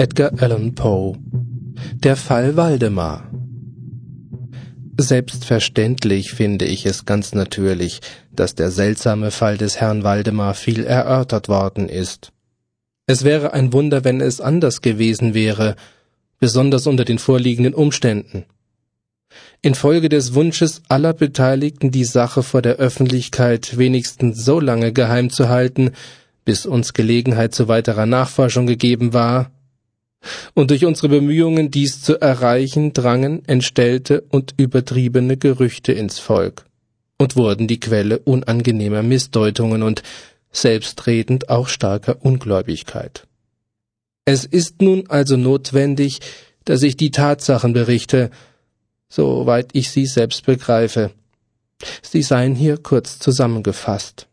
Edgar Allan Poe Der Fall Waldemar Selbstverständlich finde ich es ganz natürlich, dass der seltsame Fall des Herrn Waldemar viel erörtert worden ist. Es wäre ein Wunder, wenn es anders gewesen wäre, besonders unter den vorliegenden Umständen. Infolge des Wunsches aller Beteiligten, die Sache vor der Öffentlichkeit wenigstens so lange geheim zu halten, bis uns Gelegenheit zu weiterer Nachforschung gegeben war, und durch unsere Bemühungen, dies zu erreichen, drangen entstellte und übertriebene Gerüchte ins Volk und wurden die Quelle unangenehmer Missdeutungen und selbstredend auch starker Ungläubigkeit. Es ist nun also notwendig, dass ich die Tatsachen berichte, soweit ich sie selbst begreife. Sie seien hier kurz zusammengefasst.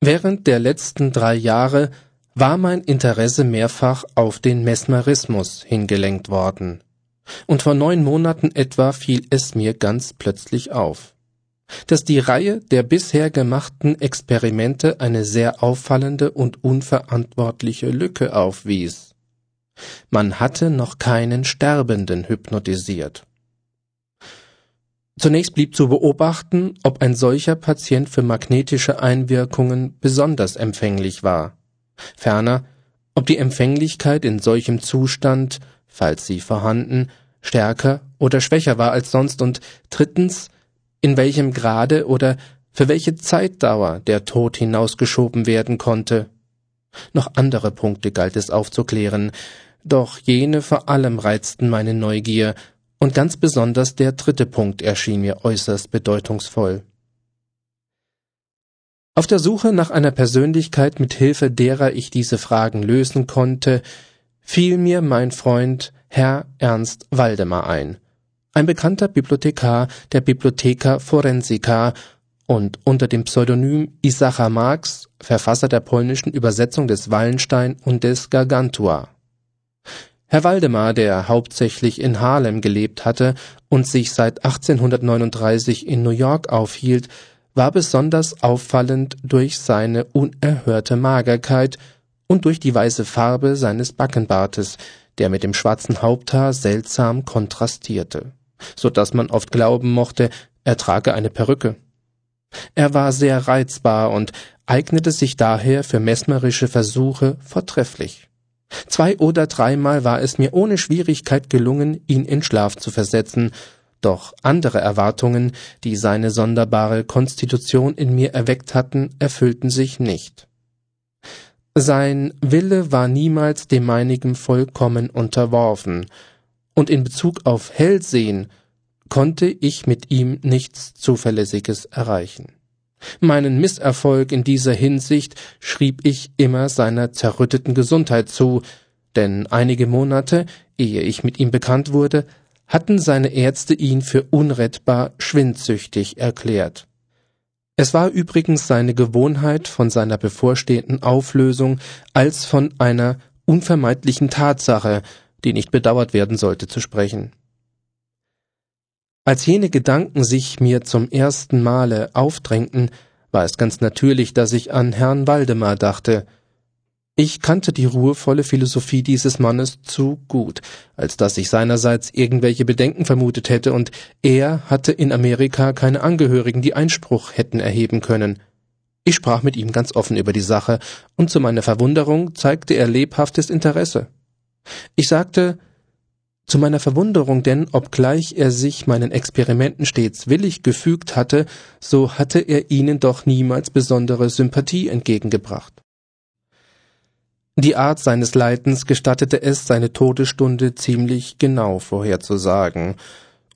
Während der letzten drei Jahre war mein Interesse mehrfach auf den Mesmerismus hingelenkt worden. Und vor neun Monaten etwa fiel es mir ganz plötzlich auf, dass die Reihe der bisher gemachten Experimente eine sehr auffallende und unverantwortliche Lücke aufwies. Man hatte noch keinen Sterbenden hypnotisiert. Zunächst blieb zu beobachten, ob ein solcher Patient für magnetische Einwirkungen besonders empfänglich war. Ferner, ob die Empfänglichkeit in solchem Zustand, falls sie vorhanden, stärker oder schwächer war als sonst und drittens, in welchem Grade oder für welche Zeitdauer der Tod hinausgeschoben werden konnte. Noch andere Punkte galt es aufzuklären, doch jene vor allem reizten meine Neugier, und ganz besonders der dritte Punkt erschien mir äußerst bedeutungsvoll. Auf der Suche nach einer Persönlichkeit, mit Hilfe derer ich diese Fragen lösen konnte, fiel mir mein Freund Herr Ernst Waldemar ein, ein bekannter Bibliothekar der Bibliotheca Forensica und unter dem Pseudonym Isacha Marx Verfasser der polnischen Übersetzung des Wallenstein und des Gargantua. Herr Waldemar, der hauptsächlich in Harlem gelebt hatte und sich seit 1839 in New York aufhielt, war besonders auffallend durch seine unerhörte Magerkeit und durch die weiße Farbe seines Backenbartes, der mit dem schwarzen Haupthaar seltsam kontrastierte, so dass man oft glauben mochte, er trage eine Perücke. Er war sehr reizbar und eignete sich daher für mesmerische Versuche vortrefflich. Zwei oder dreimal war es mir ohne Schwierigkeit gelungen, ihn in Schlaf zu versetzen, doch andere Erwartungen, die seine sonderbare Konstitution in mir erweckt hatten, erfüllten sich nicht. Sein Wille war niemals dem meinigen vollkommen unterworfen, und in Bezug auf Hellsehen konnte ich mit ihm nichts Zuverlässiges erreichen. Meinen Misserfolg in dieser Hinsicht schrieb ich immer seiner zerrütteten Gesundheit zu, denn einige Monate, ehe ich mit ihm bekannt wurde, hatten seine Ärzte ihn für unrettbar schwindsüchtig erklärt. Es war übrigens seine Gewohnheit, von seiner bevorstehenden Auflösung als von einer unvermeidlichen Tatsache, die nicht bedauert werden sollte, zu sprechen. Als jene Gedanken sich mir zum ersten Male aufdrängten, war es ganz natürlich, dass ich an Herrn Waldemar dachte. Ich kannte die ruhevolle Philosophie dieses Mannes zu gut, als dass ich seinerseits irgendwelche Bedenken vermutet hätte, und er hatte in Amerika keine Angehörigen, die Einspruch hätten erheben können. Ich sprach mit ihm ganz offen über die Sache, und zu meiner Verwunderung zeigte er lebhaftes Interesse. Ich sagte, zu meiner Verwunderung denn, obgleich er sich meinen Experimenten stets willig gefügt hatte, so hatte er ihnen doch niemals besondere Sympathie entgegengebracht. Die Art seines Leidens gestattete es, seine Todesstunde ziemlich genau vorherzusagen,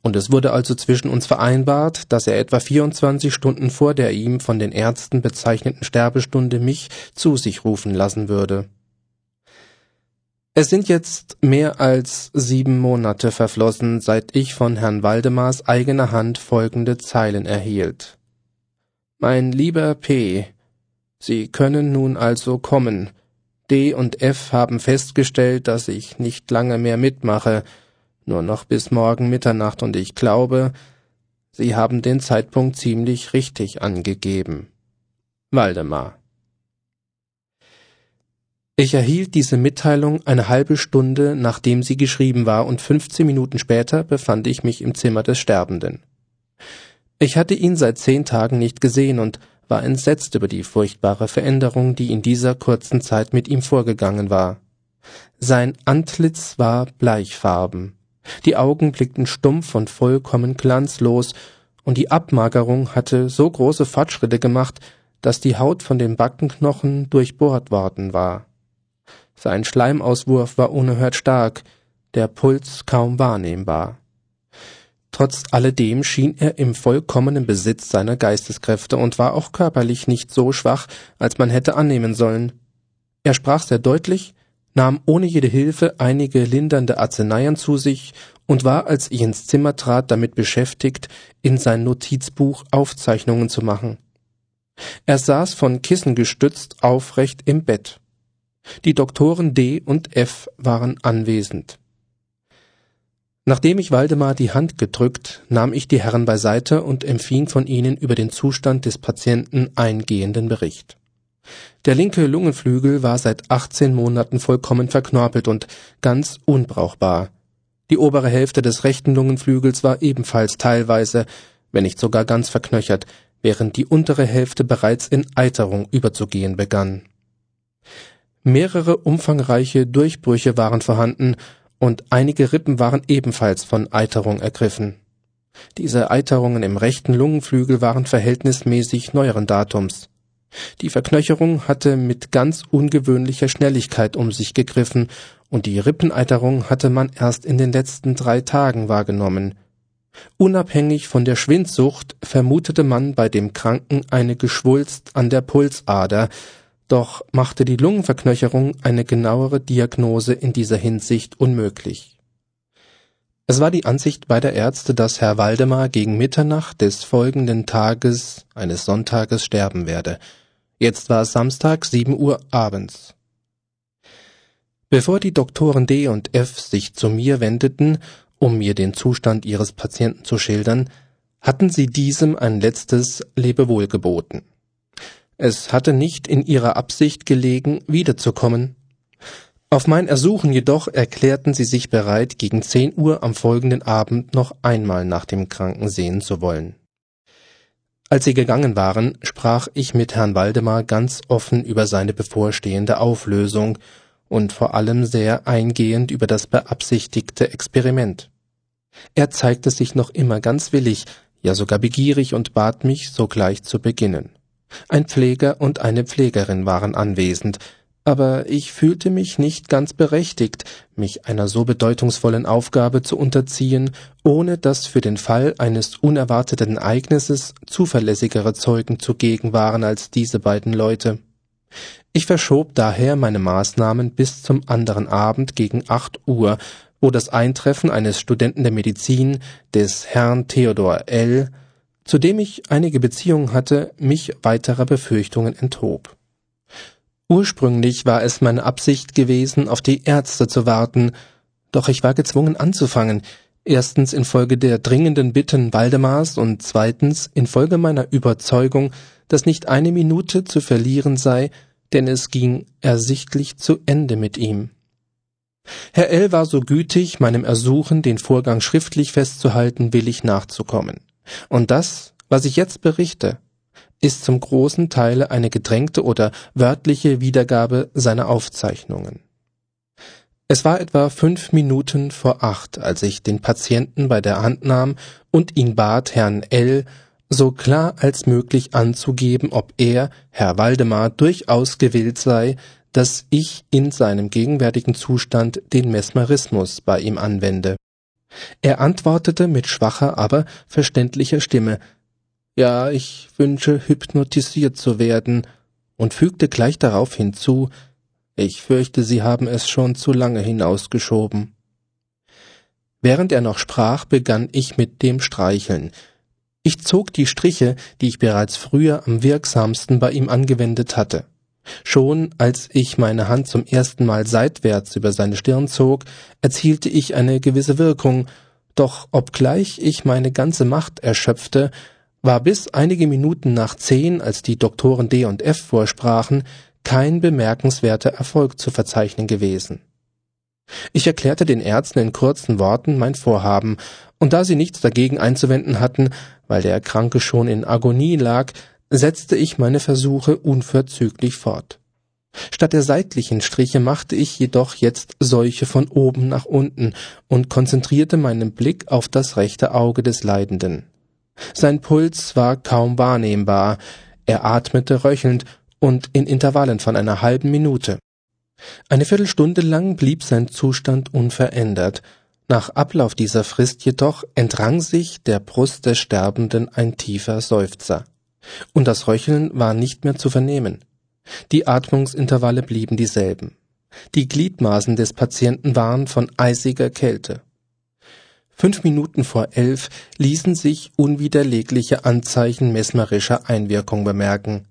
und es wurde also zwischen uns vereinbart, dass er etwa 24 Stunden vor der ihm von den Ärzten bezeichneten Sterbestunde mich zu sich rufen lassen würde. Es sind jetzt mehr als sieben Monate verflossen, seit ich von Herrn Waldemars eigener Hand folgende Zeilen erhielt. Mein lieber P. Sie können nun also kommen. D und F haben festgestellt, dass ich nicht lange mehr mitmache, nur noch bis morgen Mitternacht, und ich glaube, Sie haben den Zeitpunkt ziemlich richtig angegeben. Waldemar Ich erhielt diese Mitteilung eine halbe Stunde, nachdem sie geschrieben war, und fünfzehn Minuten später befand ich mich im Zimmer des Sterbenden. Ich hatte ihn seit zehn Tagen nicht gesehen und war entsetzt über die furchtbare Veränderung, die in dieser kurzen Zeit mit ihm vorgegangen war. Sein Antlitz war bleichfarben, die Augen blickten stumpf und vollkommen glanzlos, und die Abmagerung hatte so große Fortschritte gemacht, dass die Haut von den Backenknochen durchbohrt worden war. Sein Schleimauswurf war unerhört stark, der Puls kaum wahrnehmbar. Trotz alledem schien er im vollkommenen Besitz seiner Geisteskräfte und war auch körperlich nicht so schwach, als man hätte annehmen sollen. Er sprach sehr deutlich, nahm ohne jede Hilfe einige lindernde Arzneien zu sich und war, als ich ins Zimmer trat, damit beschäftigt, in sein Notizbuch Aufzeichnungen zu machen. Er saß von Kissen gestützt aufrecht im Bett. Die Doktoren D und F waren anwesend. Nachdem ich Waldemar die Hand gedrückt, nahm ich die Herren beiseite und empfing von ihnen über den Zustand des Patienten eingehenden Bericht. Der linke Lungenflügel war seit 18 Monaten vollkommen verknorpelt und ganz unbrauchbar. Die obere Hälfte des rechten Lungenflügels war ebenfalls teilweise, wenn nicht sogar ganz verknöchert, während die untere Hälfte bereits in Eiterung überzugehen begann. Mehrere umfangreiche Durchbrüche waren vorhanden und einige Rippen waren ebenfalls von Eiterung ergriffen. Diese Eiterungen im rechten Lungenflügel waren verhältnismäßig neueren Datums. Die Verknöcherung hatte mit ganz ungewöhnlicher Schnelligkeit um sich gegriffen, und die Rippeneiterung hatte man erst in den letzten drei Tagen wahrgenommen. Unabhängig von der Schwindsucht vermutete man bei dem Kranken eine Geschwulst an der Pulsader, doch machte die Lungenverknöcherung eine genauere Diagnose in dieser Hinsicht unmöglich. Es war die Ansicht beider Ärzte, dass Herr Waldemar gegen Mitternacht des folgenden Tages, eines Sonntages, sterben werde. Jetzt war es Samstag, sieben Uhr abends. Bevor die Doktoren D und F sich zu mir wendeten, um mir den Zustand ihres Patienten zu schildern, hatten sie diesem ein letztes Lebewohl geboten. Es hatte nicht in ihrer Absicht gelegen, wiederzukommen. Auf mein Ersuchen jedoch erklärten sie sich bereit, gegen zehn Uhr am folgenden Abend noch einmal nach dem Kranken sehen zu wollen. Als sie gegangen waren, sprach ich mit Herrn Waldemar ganz offen über seine bevorstehende Auflösung und vor allem sehr eingehend über das beabsichtigte Experiment. Er zeigte sich noch immer ganz willig, ja sogar begierig und bat mich, sogleich zu beginnen. Ein Pfleger und eine Pflegerin waren anwesend, aber ich fühlte mich nicht ganz berechtigt, mich einer so bedeutungsvollen Aufgabe zu unterziehen, ohne dass für den Fall eines unerwarteten Ereignisses zuverlässigere Zeugen zugegen waren als diese beiden Leute. Ich verschob daher meine Maßnahmen bis zum anderen Abend gegen acht Uhr, wo das Eintreffen eines Studenten der Medizin, des Herrn Theodor L., zu dem ich einige Beziehungen hatte, mich weiterer Befürchtungen enthob. Ursprünglich war es meine Absicht gewesen, auf die Ärzte zu warten, doch ich war gezwungen anzufangen, erstens infolge der dringenden Bitten Waldemars und zweitens infolge meiner Überzeugung, dass nicht eine Minute zu verlieren sei, denn es ging ersichtlich zu Ende mit ihm. Herr L. war so gütig, meinem Ersuchen, den Vorgang schriftlich festzuhalten, willig nachzukommen. Und das, was ich jetzt berichte, ist zum großen Teile eine gedrängte oder wörtliche Wiedergabe seiner Aufzeichnungen. Es war etwa fünf Minuten vor acht, als ich den Patienten bei der Hand nahm und ihn bat, Herrn L. so klar als möglich anzugeben, ob er, Herr Waldemar, durchaus gewillt sei, dass ich in seinem gegenwärtigen Zustand den Mesmerismus bei ihm anwende. Er antwortete mit schwacher, aber verständlicher Stimme Ja, ich wünsche hypnotisiert zu werden, und fügte gleich darauf hinzu Ich fürchte, Sie haben es schon zu lange hinausgeschoben. Während er noch sprach, begann ich mit dem Streicheln. Ich zog die Striche, die ich bereits früher am wirksamsten bei ihm angewendet hatte. Schon als ich meine Hand zum ersten Mal seitwärts über seine Stirn zog, erzielte ich eine gewisse Wirkung, doch obgleich ich meine ganze Macht erschöpfte, war bis einige Minuten nach zehn, als die Doktoren D und F vorsprachen, kein bemerkenswerter Erfolg zu verzeichnen gewesen. Ich erklärte den Ärzten in kurzen Worten mein Vorhaben, und da sie nichts dagegen einzuwenden hatten, weil der Kranke schon in Agonie lag, setzte ich meine Versuche unverzüglich fort. Statt der seitlichen Striche machte ich jedoch jetzt solche von oben nach unten und konzentrierte meinen Blick auf das rechte Auge des Leidenden. Sein Puls war kaum wahrnehmbar, er atmete röchelnd und in Intervallen von einer halben Minute. Eine Viertelstunde lang blieb sein Zustand unverändert, nach Ablauf dieser Frist jedoch entrang sich der Brust des Sterbenden ein tiefer Seufzer, und das Röcheln war nicht mehr zu vernehmen. Die Atmungsintervalle blieben dieselben. Die Gliedmaßen des Patienten waren von eisiger Kälte. Fünf Minuten vor elf ließen sich unwiderlegliche Anzeichen mesmerischer Einwirkung bemerken.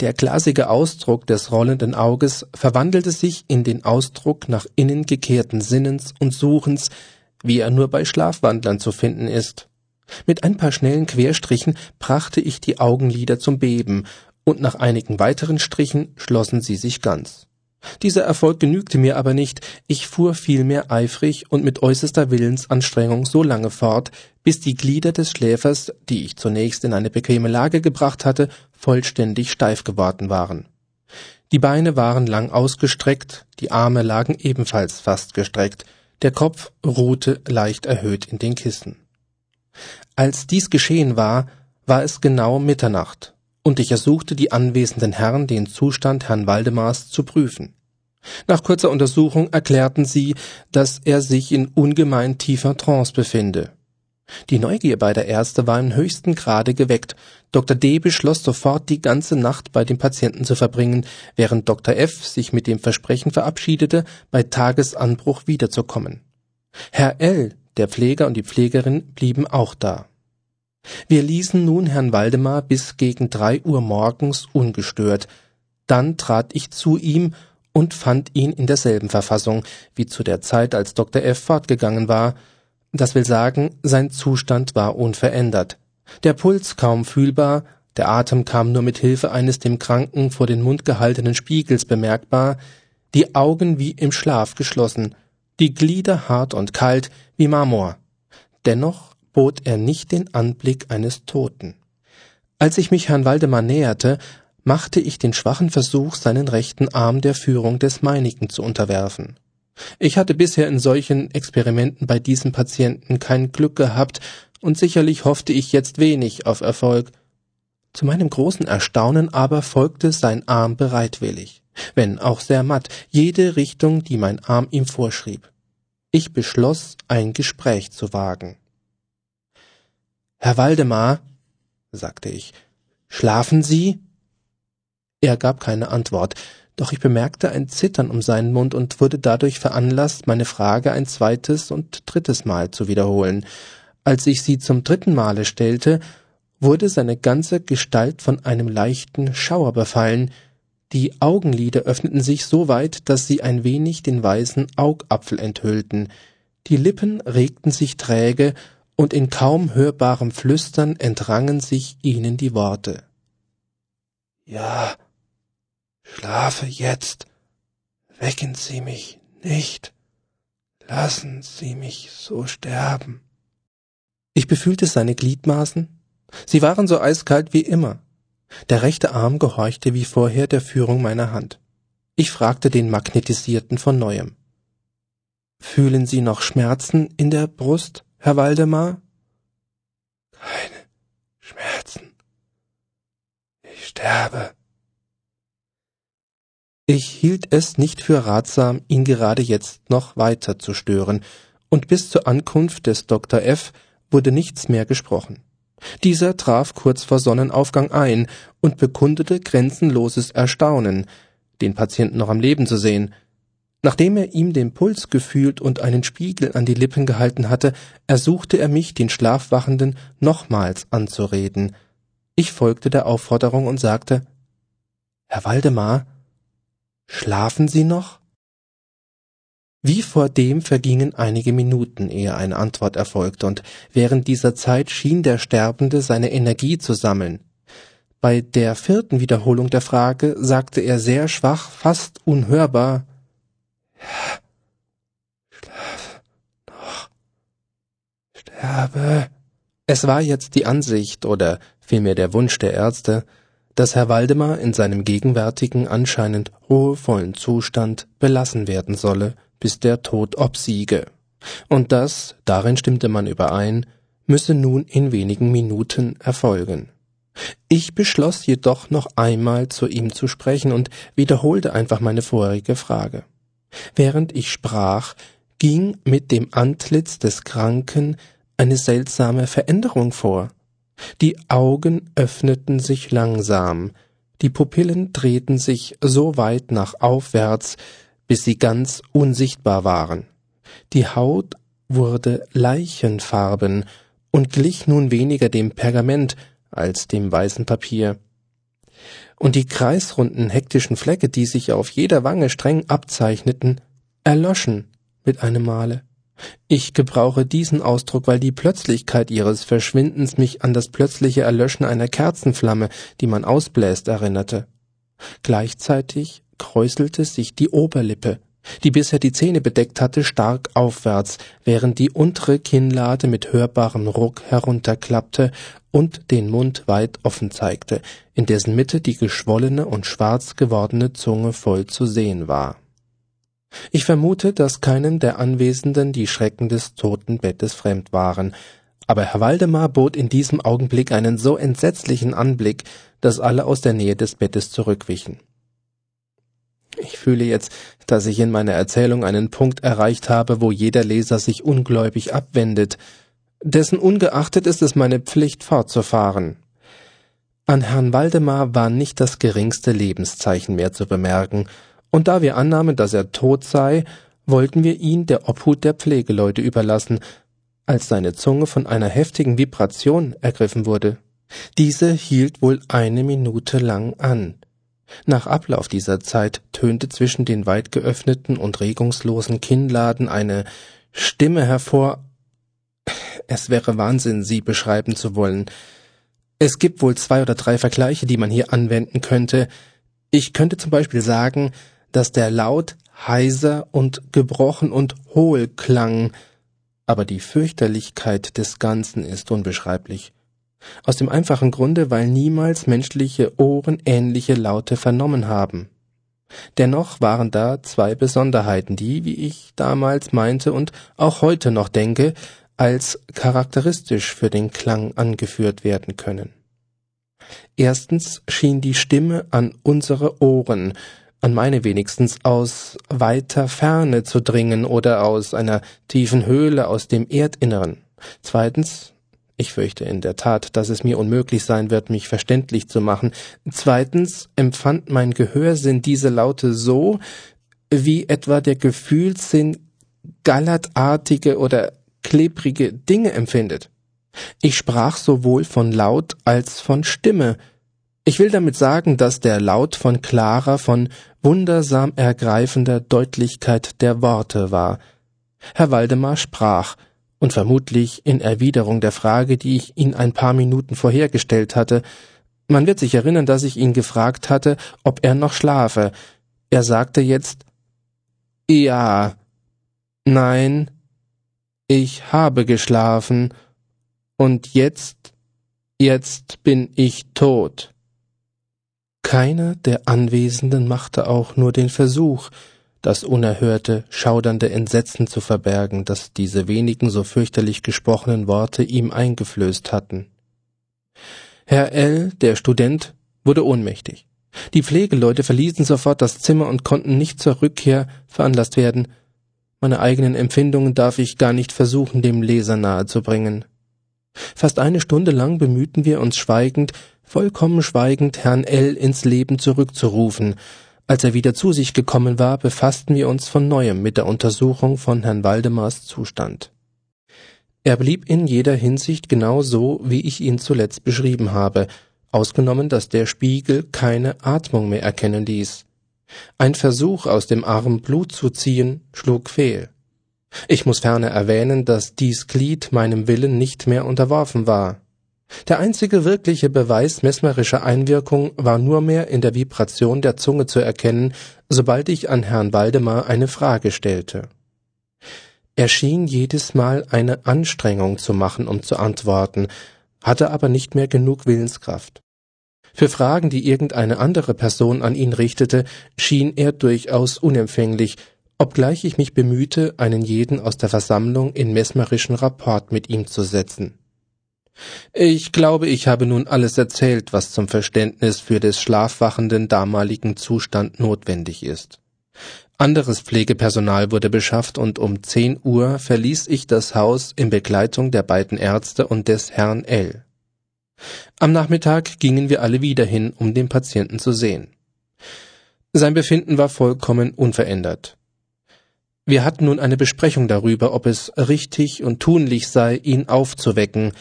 Der glasige Ausdruck des rollenden Auges verwandelte sich in den Ausdruck nach innen gekehrten Sinnens und Suchens, wie er nur bei Schlafwandlern zu finden ist. Mit ein paar schnellen Querstrichen brachte ich die Augenlider zum Beben, und nach einigen weiteren Strichen schlossen sie sich ganz. Dieser Erfolg genügte mir aber nicht, ich fuhr vielmehr eifrig und mit äußerster Willensanstrengung so lange fort, bis die Glieder des Schläfers, die ich zunächst in eine bequeme Lage gebracht hatte, vollständig steif geworden waren. Die Beine waren lang ausgestreckt, die Arme lagen ebenfalls fast gestreckt, der Kopf ruhte leicht erhöht in den Kissen. Als dies geschehen war, war es genau Mitternacht, und ich ersuchte die anwesenden Herren, den Zustand Herrn Waldemars zu prüfen. Nach kurzer Untersuchung erklärten sie, dass er sich in ungemein tiefer Trance befinde. Die Neugier beider Ärzte war im höchsten Grade geweckt. Dr. D. beschloss sofort, die ganze Nacht bei dem Patienten zu verbringen, während Dr. F. sich mit dem Versprechen verabschiedete, bei Tagesanbruch wiederzukommen. Herr L., der Pfleger und die Pflegerin blieben auch da. Wir ließen nun Herrn Waldemar bis gegen drei Uhr morgens ungestört. Dann trat ich zu ihm und fand ihn in derselben Verfassung wie zu der Zeit, als Dr. F. fortgegangen war, das will sagen, sein Zustand war unverändert. Der Puls kaum fühlbar, der Atem kam nur mit Hilfe eines dem Kranken vor den Mund gehaltenen Spiegels bemerkbar, die Augen wie im Schlaf geschlossen, die Glieder hart und kalt wie Marmor. Dennoch bot er nicht den Anblick eines Toten. Als ich mich Herrn Waldemar näherte, machte ich den schwachen Versuch, seinen rechten Arm der Führung des meinigen zu unterwerfen. Ich hatte bisher in solchen Experimenten bei diesem Patienten kein Glück gehabt, und sicherlich hoffte ich jetzt wenig auf Erfolg. Zu meinem großen Erstaunen aber folgte sein Arm bereitwillig, wenn auch sehr matt, jede Richtung, die mein Arm ihm vorschrieb. Ich beschloss, ein Gespräch zu wagen. Herr Waldemar, sagte ich, schlafen Sie? Er gab keine Antwort, doch ich bemerkte ein Zittern um seinen Mund und wurde dadurch veranlasst, meine Frage ein zweites und drittes Mal zu wiederholen. Als ich sie zum dritten Male stellte, wurde seine ganze Gestalt von einem leichten Schauer befallen, die Augenlider öffneten sich so weit, dass sie ein wenig den weißen Augapfel enthüllten, die Lippen regten sich träge, und in kaum hörbarem Flüstern entrangen sich ihnen die Worte. Ja, Schlafe jetzt, wecken Sie mich nicht, lassen Sie mich so sterben. Ich befühlte seine Gliedmaßen, sie waren so eiskalt wie immer. Der rechte Arm gehorchte wie vorher der Führung meiner Hand. Ich fragte den Magnetisierten von neuem. Fühlen Sie noch Schmerzen in der Brust, Herr Waldemar? Keine Schmerzen. Ich sterbe. Ich hielt es nicht für ratsam, ihn gerade jetzt noch weiter zu stören, und bis zur Ankunft des Dr. F. wurde nichts mehr gesprochen. Dieser traf kurz vor Sonnenaufgang ein und bekundete grenzenloses Erstaunen, den Patienten noch am Leben zu sehen. Nachdem er ihm den Puls gefühlt und einen Spiegel an die Lippen gehalten hatte, ersuchte er mich, den Schlafwachenden nochmals anzureden. Ich folgte der Aufforderung und sagte Herr Waldemar, Schlafen Sie noch? Wie vordem vergingen einige Minuten, ehe eine Antwort erfolgte, und während dieser Zeit schien der Sterbende seine Energie zu sammeln. Bei der vierten Wiederholung der Frage sagte er sehr schwach, fast unhörbar Ja, schlafe noch, sterbe. Es war jetzt die Ansicht oder vielmehr der Wunsch der Ärzte, dass Herr Waldemar in seinem gegenwärtigen anscheinend ruhevollen Zustand belassen werden solle, bis der Tod obsiege. Und das, darin stimmte man überein, müsse nun in wenigen Minuten erfolgen. Ich beschloss jedoch noch einmal zu ihm zu sprechen und wiederholte einfach meine vorherige Frage. Während ich sprach, ging mit dem Antlitz des Kranken eine seltsame Veränderung vor. Die Augen öffneten sich langsam, die Pupillen drehten sich so weit nach aufwärts, bis sie ganz unsichtbar waren. Die Haut wurde leichenfarben und glich nun weniger dem Pergament als dem weißen Papier. Und die kreisrunden hektischen Flecke, die sich auf jeder Wange streng abzeichneten, erloschen mit einem Male. Ich gebrauche diesen Ausdruck, weil die Plötzlichkeit ihres Verschwindens mich an das plötzliche Erlöschen einer Kerzenflamme, die man ausbläst, erinnerte. Gleichzeitig kräuselte sich die Oberlippe, die bisher die Zähne bedeckt hatte, stark aufwärts, während die untere Kinnlade mit hörbarem Ruck herunterklappte und den Mund weit offen zeigte, in dessen Mitte die geschwollene und schwarz gewordene Zunge voll zu sehen war. Ich vermute, dass keinem der Anwesenden die Schrecken des Totenbettes fremd waren, aber Herr Waldemar bot in diesem Augenblick einen so entsetzlichen Anblick, dass alle aus der Nähe des Bettes zurückwichen. Ich fühle jetzt, dass ich in meiner Erzählung einen Punkt erreicht habe, wo jeder Leser sich ungläubig abwendet. Dessen ungeachtet ist es meine Pflicht, fortzufahren. An Herrn Waldemar war nicht das geringste Lebenszeichen mehr zu bemerken, und da wir annahmen, dass er tot sei, wollten wir ihn der Obhut der Pflegeleute überlassen, als seine Zunge von einer heftigen Vibration ergriffen wurde. Diese hielt wohl eine Minute lang an. Nach Ablauf dieser Zeit tönte zwischen den weit geöffneten und regungslosen Kinnladen eine Stimme hervor. Es wäre Wahnsinn, sie beschreiben zu wollen. Es gibt wohl zwei oder drei Vergleiche, die man hier anwenden könnte. Ich könnte zum Beispiel sagen, dass der Laut heiser und gebrochen und hohl klang, aber die Fürchterlichkeit des Ganzen ist unbeschreiblich. Aus dem einfachen Grunde, weil niemals menschliche Ohren ähnliche Laute vernommen haben. Dennoch waren da zwei Besonderheiten, die, wie ich damals meinte und auch heute noch denke, als charakteristisch für den Klang angeführt werden können. Erstens schien die Stimme an unsere Ohren, an meine wenigstens, aus weiter Ferne zu dringen oder aus einer tiefen Höhle aus dem Erdinneren. Zweitens, ich fürchte in der Tat, dass es mir unmöglich sein wird, mich verständlich zu machen. Zweitens empfand mein Gehörsinn diese Laute so, wie etwa der Gefühlssinn gallertartige oder klebrige Dinge empfindet. Ich sprach sowohl von Laut als von Stimme, ich will damit sagen, dass der Laut von klarer, von wundersam ergreifender Deutlichkeit der Worte war. Herr Waldemar sprach, und vermutlich in Erwiderung der Frage, die ich ihn ein paar Minuten vorher gestellt hatte. Man wird sich erinnern, dass ich ihn gefragt hatte, ob er noch schlafe. Er sagte jetzt Ja, nein, ich habe geschlafen, und jetzt, jetzt bin ich tot. Keiner der Anwesenden machte auch nur den Versuch, das unerhörte, schaudernde Entsetzen zu verbergen, das diese wenigen so fürchterlich gesprochenen Worte ihm eingeflößt hatten. Herr L., der Student, wurde ohnmächtig. Die Pflegeleute verließen sofort das Zimmer und konnten nicht zur Rückkehr veranlasst werden. Meine eigenen Empfindungen darf ich gar nicht versuchen, dem Leser nahezubringen. Fast eine Stunde lang bemühten wir uns schweigend, vollkommen schweigend Herrn L. ins Leben zurückzurufen. Als er wieder zu sich gekommen war, befassten wir uns von neuem mit der Untersuchung von Herrn Waldemars Zustand. Er blieb in jeder Hinsicht genau so, wie ich ihn zuletzt beschrieben habe, ausgenommen, dass der Spiegel keine Atmung mehr erkennen ließ. Ein Versuch, aus dem Arm Blut zu ziehen, schlug fehl. Ich muss ferner erwähnen, dass dies Glied meinem Willen nicht mehr unterworfen war. Der einzige wirkliche Beweis mesmerischer Einwirkung war nur mehr in der Vibration der Zunge zu erkennen, sobald ich an Herrn Waldemar eine Frage stellte. Er schien jedes Mal eine Anstrengung zu machen, um zu antworten, hatte aber nicht mehr genug Willenskraft. Für Fragen, die irgendeine andere Person an ihn richtete, schien er durchaus unempfänglich, obgleich ich mich bemühte, einen jeden aus der Versammlung in mesmerischen Rapport mit ihm zu setzen. Ich glaube, ich habe nun alles erzählt, was zum Verständnis für des schlafwachenden damaligen Zustand notwendig ist. Anderes Pflegepersonal wurde beschafft und um zehn Uhr verließ ich das Haus in Begleitung der beiden Ärzte und des Herrn L. Am Nachmittag gingen wir alle wieder hin, um den Patienten zu sehen. Sein Befinden war vollkommen unverändert. Wir hatten nun eine Besprechung darüber, ob es richtig und tunlich sei, ihn aufzuwecken,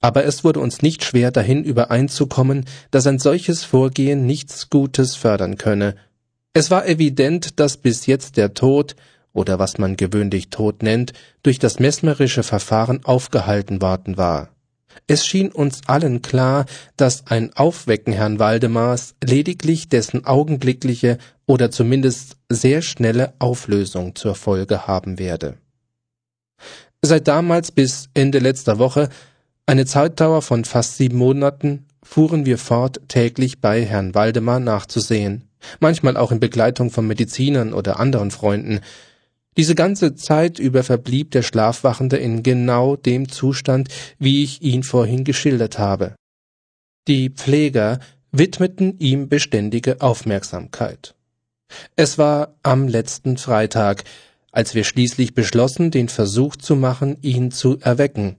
aber es wurde uns nicht schwer, dahin übereinzukommen, dass ein solches Vorgehen nichts Gutes fördern könne. Es war evident, dass bis jetzt der Tod, oder was man gewöhnlich Tod nennt, durch das mesmerische Verfahren aufgehalten worden war. Es schien uns allen klar, dass ein Aufwecken Herrn Waldemars lediglich dessen augenblickliche oder zumindest sehr schnelle Auflösung zur Folge haben werde. Seit damals bis Ende letzter Woche eine Zeitdauer von fast sieben Monaten fuhren wir fort, täglich bei Herrn Waldemar nachzusehen, manchmal auch in Begleitung von Medizinern oder anderen Freunden. Diese ganze Zeit über verblieb der Schlafwachende in genau dem Zustand, wie ich ihn vorhin geschildert habe. Die Pfleger widmeten ihm beständige Aufmerksamkeit. Es war am letzten Freitag, als wir schließlich beschlossen, den Versuch zu machen, ihn zu erwecken.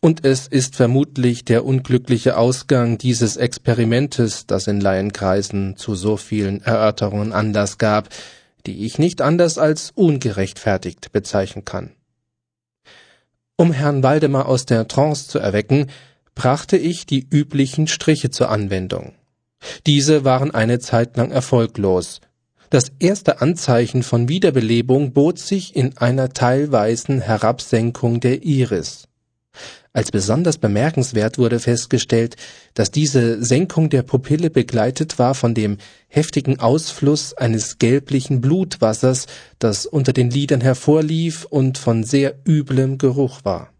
Und es ist vermutlich der unglückliche Ausgang dieses Experimentes, das in Laienkreisen zu so vielen Erörterungen Anlass gab, die ich nicht anders als ungerechtfertigt bezeichnen kann. Um Herrn Waldemar aus der Trance zu erwecken, brachte ich die üblichen Striche zur Anwendung. Diese waren eine Zeit lang erfolglos. Das erste Anzeichen von Wiederbelebung bot sich in einer teilweisen Herabsenkung der Iris. Als besonders bemerkenswert wurde festgestellt, dass diese Senkung der Pupille begleitet war von dem heftigen Ausfluss eines gelblichen Blutwassers, das unter den Lidern hervorlief und von sehr üblem Geruch war.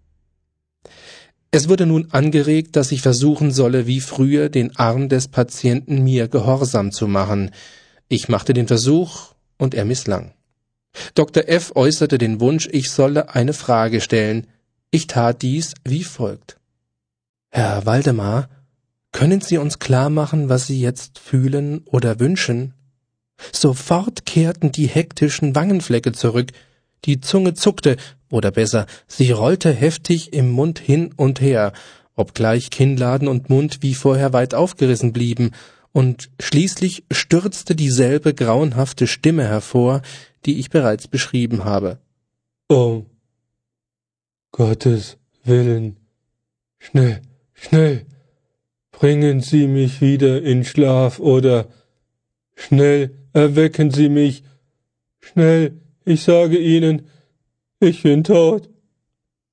Es wurde nun angeregt, dass ich versuchen solle, wie früher den Arm des Patienten mir gehorsam zu machen. Ich machte den Versuch, und er misslang. Dr. F. äußerte den Wunsch, ich solle eine Frage stellen. Ich tat dies wie folgt. Herr Waldemar, können Sie uns klar machen, was Sie jetzt fühlen oder wünschen? Sofort kehrten die hektischen Wangenflecke zurück, die Zunge zuckte, oder besser, sie rollte heftig im Mund hin und her, obgleich Kinnladen und Mund wie vorher weit aufgerissen blieben, und schließlich stürzte dieselbe grauenhafte Stimme hervor, die ich bereits beschrieben habe. Oh, Gottes Willen. Schnell, schnell. Bringen Sie mich wieder in Schlaf oder schnell erwecken Sie mich. Schnell, ich sage Ihnen, ich bin tot.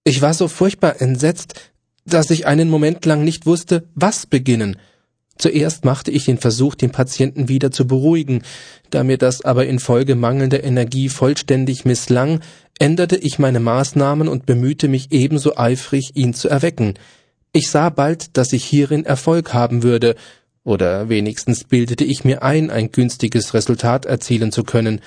Ich war so furchtbar entsetzt, dass ich einen Moment lang nicht wusste, was beginnen. Zuerst machte ich den Versuch, den Patienten wieder zu beruhigen. Da mir das aber infolge mangelnder Energie vollständig misslang, änderte ich meine Maßnahmen und bemühte mich ebenso eifrig, ihn zu erwecken. Ich sah bald, dass ich hierin Erfolg haben würde, oder wenigstens bildete ich mir ein, ein günstiges Resultat erzielen zu können.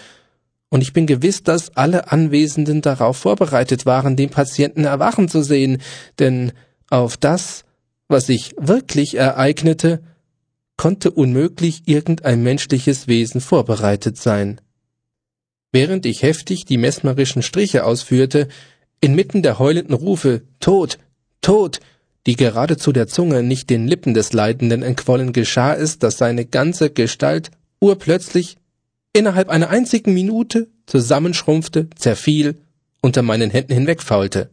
Und ich bin gewiss, dass alle Anwesenden darauf vorbereitet waren, den Patienten erwachen zu sehen, denn auf das, was sich wirklich ereignete, konnte unmöglich irgendein menschliches Wesen vorbereitet sein. Während ich heftig die mesmerischen Striche ausführte, inmitten der heulenden Rufe Tod, Tod, die geradezu der Zunge nicht den Lippen des Leidenden entquollen, geschah es, dass seine ganze Gestalt urplötzlich innerhalb einer einzigen Minute zusammenschrumpfte, zerfiel, unter meinen Händen hinwegfaulte.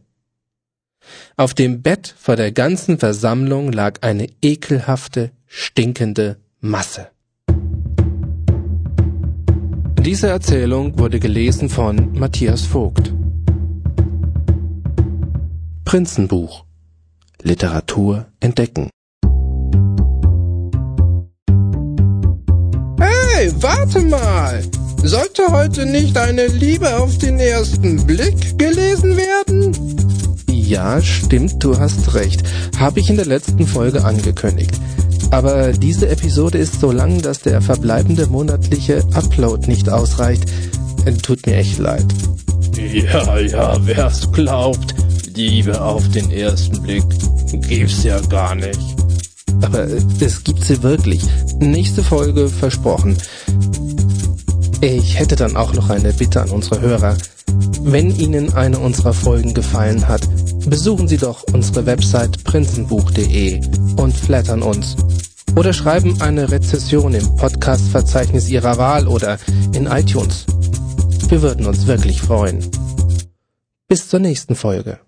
Auf dem Bett vor der ganzen Versammlung lag eine ekelhafte, stinkende Masse. Diese Erzählung wurde gelesen von Matthias Vogt. Prinzenbuch Literatur entdecken. Hey, warte mal! Sollte heute nicht eine Liebe auf den ersten Blick gelesen werden? Ja, stimmt, du hast recht. Habe ich in der letzten Folge angekündigt. Aber diese Episode ist so lang, dass der verbleibende monatliche Upload nicht ausreicht. Tut mir echt leid. Ja, ja, wer's glaubt, Liebe auf den ersten Blick gibt's ja gar nicht. Aber es gibt sie wirklich. Nächste Folge versprochen. Ich hätte dann auch noch eine Bitte an unsere Hörer. Wenn Ihnen eine unserer Folgen gefallen hat, besuchen Sie doch unsere Website prinzenbuch.de und flattern uns. Oder schreiben eine Rezession im Podcast-Verzeichnis Ihrer Wahl oder in iTunes. Wir würden uns wirklich freuen. Bis zur nächsten Folge.